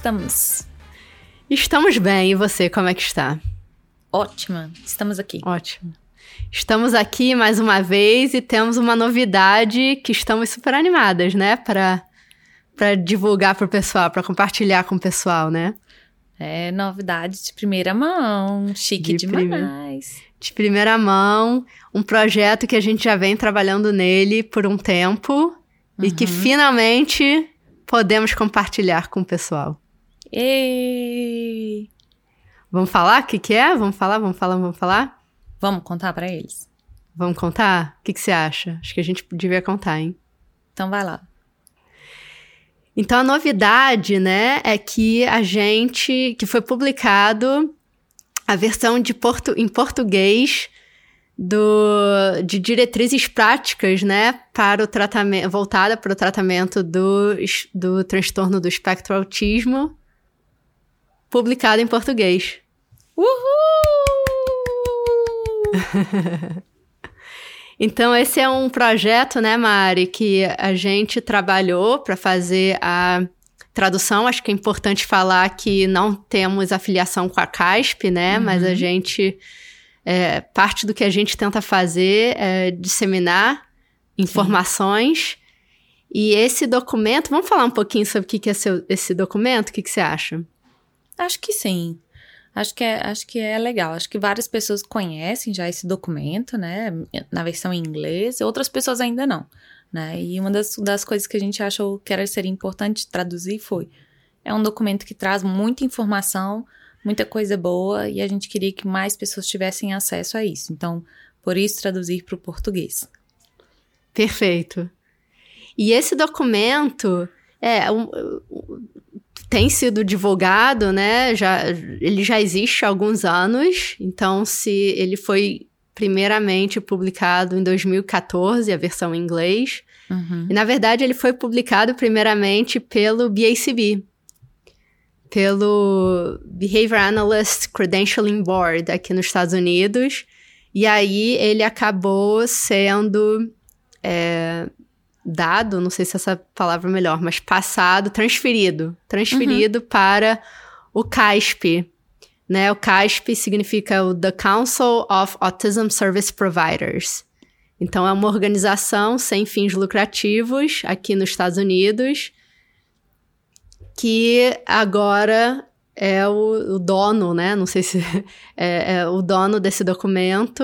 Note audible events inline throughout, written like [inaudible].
estamos? Estamos bem, e você, como é que está? Ótima, estamos aqui. Ótimo. Estamos aqui mais uma vez e temos uma novidade que estamos super animadas, né? Para para divulgar pro pessoal, para compartilhar com o pessoal, né? É novidade de primeira mão, chique De demais. De primeira mão, um projeto que a gente já vem trabalhando nele por um tempo e que finalmente podemos compartilhar com o pessoal. Ei! Vamos falar o que, que é? Vamos falar, vamos falar, vamos falar? Vamos contar pra eles? Vamos contar? O que, que você acha? Acho que a gente devia contar, hein? Então vai lá. Então a novidade, né, é que a gente, que foi publicado a versão de portu, em português do, de diretrizes práticas, né, para o tratamento, voltada para o tratamento do, do transtorno do espectro autismo, publicado em português. Uhul! [laughs] Então, esse é um projeto, né, Mari, que a gente trabalhou para fazer a tradução. Acho que é importante falar que não temos afiliação com a CASP, né, mas a gente. é, parte do que a gente tenta fazer é disseminar informações. E esse documento, vamos falar um pouquinho sobre o que que é seu- esse documento? O que, que você acha? Acho que sim. Acho que, é, acho que é legal. Acho que várias pessoas conhecem já esse documento, né? Na versão em inglês, outras pessoas ainda não. Né? E uma das, das coisas que a gente achou que era seria importante traduzir foi: é um documento que traz muita informação, muita coisa boa, e a gente queria que mais pessoas tivessem acesso a isso. Então, por isso, traduzir para o português. Perfeito. E esse documento é um- um- tem sido divulgado, né? Já, ele já existe há alguns anos. Então, se ele foi primeiramente publicado em 2014, a versão em inglês. Uhum. E na verdade ele foi publicado primeiramente pelo BACB, pelo Behavior Analyst Credentialing Board aqui nos Estados Unidos. E aí ele acabou sendo é, dado, não sei se essa palavra é melhor, mas passado, transferido, transferido para o CASP. Né? O CASP significa o The Council of Autism Service Providers. Então, é uma organização sem fins lucrativos aqui nos Estados Unidos que agora é o, o dono, né? Não sei se [laughs] é, é o dono desse documento.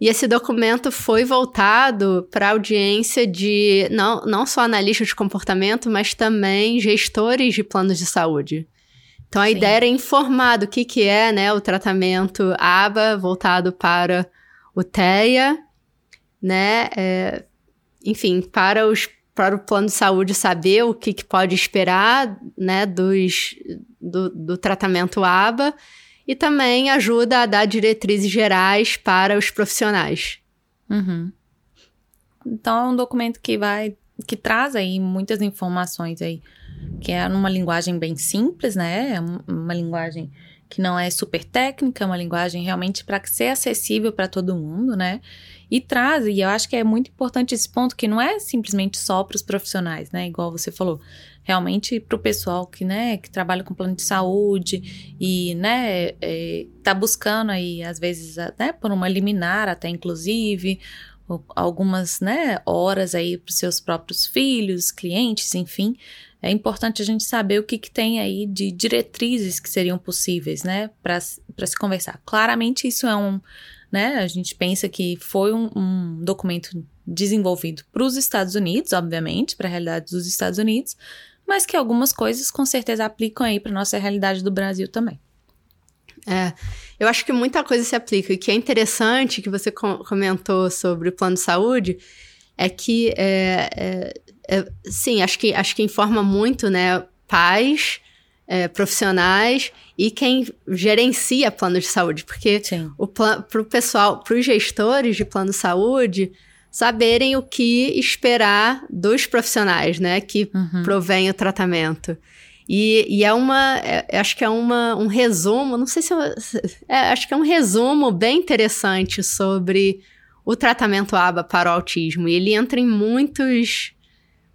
E esse documento foi voltado para a audiência de não, não só analistas de comportamento, mas também gestores de planos de saúde. Então, a Sim. ideia era informar do que, que é né, o tratamento ABA voltado para o TEA, né? é, enfim, para, os, para o plano de saúde saber o que, que pode esperar né, dos, do, do tratamento ABA e também ajuda a dar diretrizes gerais para os profissionais. Uhum. Então é um documento que vai que traz aí muitas informações aí, que é numa linguagem bem simples, né? É um- uma linguagem que não é super técnica, é uma linguagem realmente para ser acessível para todo mundo, né? E traz, e eu acho que é muito importante esse ponto que não é simplesmente só para os profissionais, né? Igual você falou, realmente para o pessoal que, né, que trabalha com plano de saúde e, né, é, tá buscando aí às vezes, né, por uma liminar até inclusive algumas né, horas aí para os seus próprios filhos, clientes, enfim. É importante a gente saber o que, que tem aí de diretrizes que seriam possíveis, né, para se conversar. Claramente isso é um, né, a gente pensa que foi um, um documento desenvolvido para os Estados Unidos, obviamente, para a realidade dos Estados Unidos, mas que algumas coisas com certeza aplicam aí para nossa realidade do Brasil também. É, eu acho que muita coisa se aplica. E que é interessante que você co- comentou sobre o plano de saúde é que, é, é, é, sim, acho que, acho que informa muito, né, pais, é, profissionais e quem gerencia plano de saúde, porque para o pessoal, para os gestores de plano de saúde saberem o que esperar dos profissionais, né, que Uhum. provém o tratamento. E, e é uma, é- acho que é uma, um resumo, não sei se, eu, é, acho que é um resumo bem interessante sobre o tratamento ABA para o autismo. E ele entra em muitos,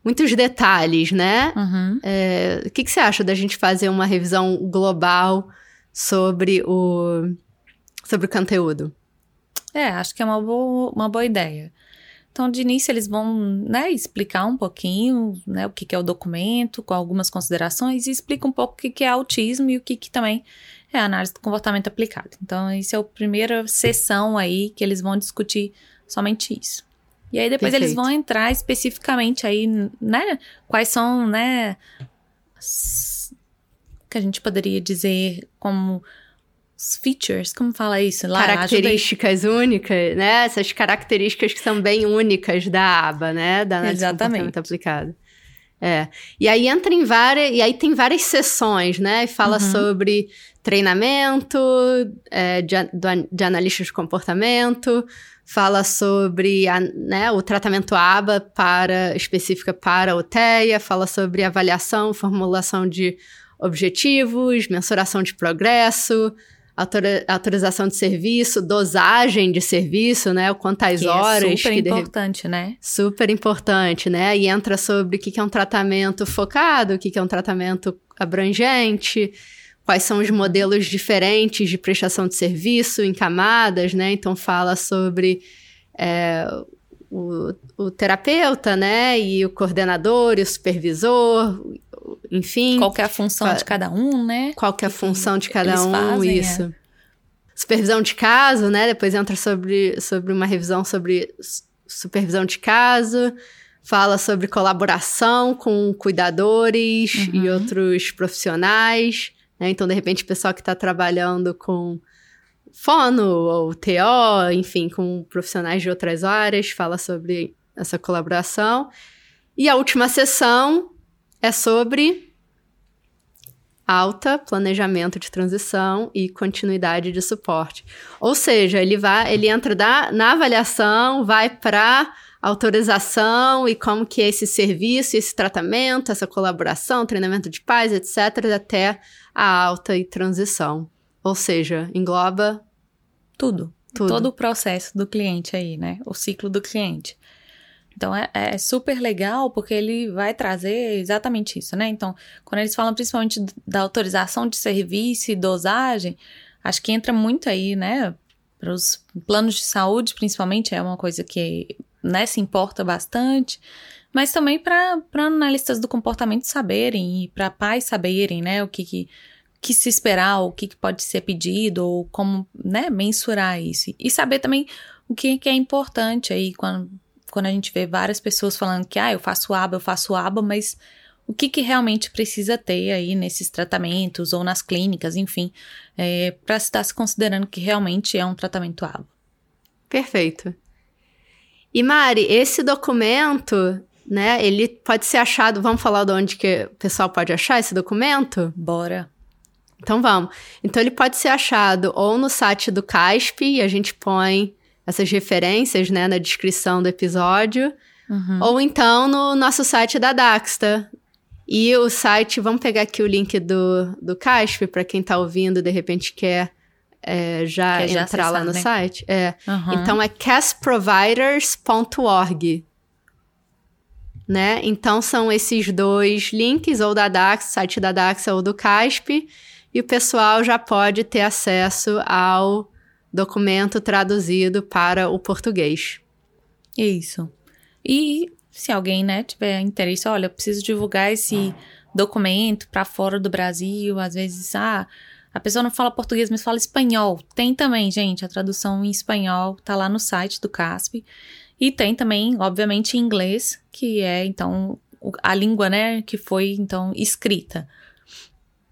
muitos detalhes, né? Uhum. É, o que, que você acha da gente fazer uma revisão global sobre o, sobre o conteúdo? É, acho que é uma boa, uma boa ideia. Então, de início, eles vão né, explicar um pouquinho né, o que, que é o documento, com algumas considerações, e explica um pouco o que, que é autismo e o que, que também é análise do comportamento aplicado. Então, essa é a primeira sessão aí que eles vão discutir somente isso. E aí depois Perfeito. eles vão entrar especificamente aí, né? Quais são, né? Que a gente poderia dizer como features, como fala isso? Lá, características únicas, né? Essas características que são bem únicas da aba, né? Da análise Exatamente. de comportamento aplicado. É. E aí entra em várias. E aí tem várias sessões, né? E fala uhum. sobre treinamento é, de, de analistas de comportamento, fala sobre a, né, o tratamento ABA para, específica para o TEA, fala sobre avaliação, formulação de objetivos, mensuração de progresso, autora, autorização de serviço, dosagem de serviço, né? O quantas que horas. É super importante, né? Super importante, né? E entra sobre o que é um tratamento focado, o que é um tratamento abrangente, quais são os modelos diferentes de prestação de serviço em camadas, né? Então fala sobre é, o, o, terapeuta, né? E o coordenador, e o supervisor, enfim. Qual é a função qual, de cada um, né? Qual é a função de cada um, fazem, isso. É. Supervisão de caso, né? Depois entra sobre, sobre uma revisão sobre supervisão de caso fala sobre colaboração com cuidadores uhum. e outros profissionais. Né? Então, de repente, o pessoal que está trabalhando com fono ou TO, enfim, com profissionais de outras áreas, fala sobre essa colaboração. E a última sessão é sobre alta, planejamento de transição e continuidade de suporte. Ou seja, ele vai, ele entra da, na avaliação, vai para autorização e como que é esse serviço, esse tratamento, essa colaboração, treinamento de pais, etc, até a alta e transição. Ou seja, engloba tudo, tudo. Todo o processo do cliente aí, né? O ciclo do cliente. Então é, é, super legal porque ele vai trazer exatamente isso, né? Então, quando eles falam principalmente da autorização de serviço e dosagem, acho que entra muito aí, né? Para os planos de saúde, principalmente, é uma coisa que né, se importa bastante mas também para analistas do comportamento saberem e para pais saberem, né, o que, que, que se esperar, o que, que, pode ser pedido, ou como, né, mensurar isso. E saber também o que, que é importante aí quando, quando a gente vê várias pessoas falando que, ah, eu faço aba, eu faço aba, mas o que, que realmente precisa ter aí nesses tratamentos ou nas clínicas, enfim, é, para estar se considerando que realmente é um tratamento aba. Perfeito. E Mari, esse documento né? Ele pode ser achado. Vamos falar de onde que o pessoal pode achar esse documento? Bora. Então vamos. Então ele pode ser achado ou no site do CASP, e a gente põe essas referências, né, na descrição do episódio, uhum. ou então no nosso site da Daxta. E o site, vamos pegar aqui o link do, do CASP, para quem está ouvindo, de repente quer é, já quer entrar já lá no né? site. É. Uhum. Então é casproviders.org né? Então são esses dois links, ou da DAX, site da DAX ou do CASP, e o pessoal já pode ter acesso ao documento traduzido para o português. Isso. E se alguém, né, tiver interesse, olha, eu preciso divulgar esse documento para fora do Brasil, às vezes, ah, a pessoa não fala português, mas fala espanhol. Tem também, gente, a tradução em espanhol tá lá no site do CASP. E tem também, obviamente, inglês, que é então a língua, né, que foi então escrita.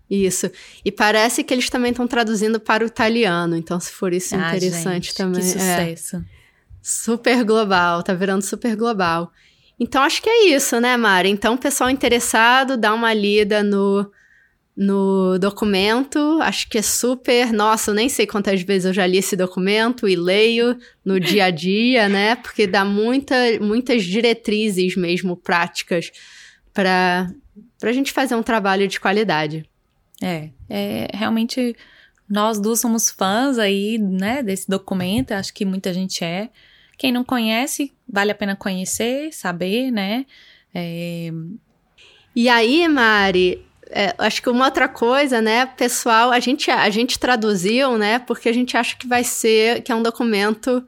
Isso. E parece que eles também estão traduzindo para o italiano, então se for isso ah, interessante gente, também. Que é. sucesso. É. Super global, tá virando super global. Então acho que é isso, né, Mari? Então, pessoal interessado, dá uma lida no no documento. Acho que é super. Nossa, eu nem sei quantas vezes eu já li esse documento e leio no [laughs] dia a dia, né? Porque dá muita, muitas diretrizes mesmo práticas para a gente fazer um trabalho de qualidade. É, é realmente nós duas somos fãs aí, né, desse documento. Acho que muita gente é. Quem não conhece, vale a pena conhecer, saber, né? É... E aí, Mari, é, acho que uma outra coisa, né, pessoal, a gente, a gente traduziu, né, porque a gente acha que vai ser, que é um documento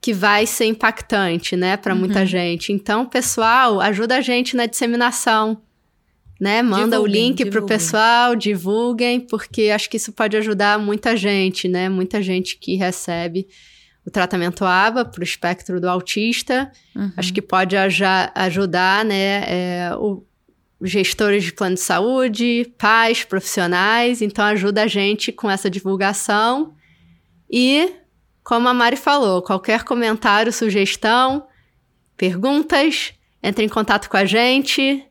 que vai ser impactante, né, para muita uhum. gente. Então, pessoal, ajuda a gente na disseminação, né? Manda divulguem, o link para o pessoal, divulguem, porque acho que isso pode ajudar muita gente, né? Muita gente que recebe o tratamento ABA para o espectro do autista. Uhum. Acho que pode ajudar, né? É, o, gestores de plano de saúde, pais, profissionais. Então, ajuda a gente com essa divulgação. E, como a Mari falou, qualquer comentário, sugestão, perguntas, entre em contato com a gente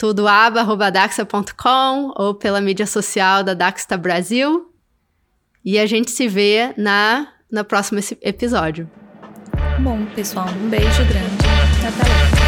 tudoaba.daxa.com ou pela mídia social da Daxta Brasil. E a gente se vê na, na próximo episódio. Bom, pessoal, um beijo grande. Até lá.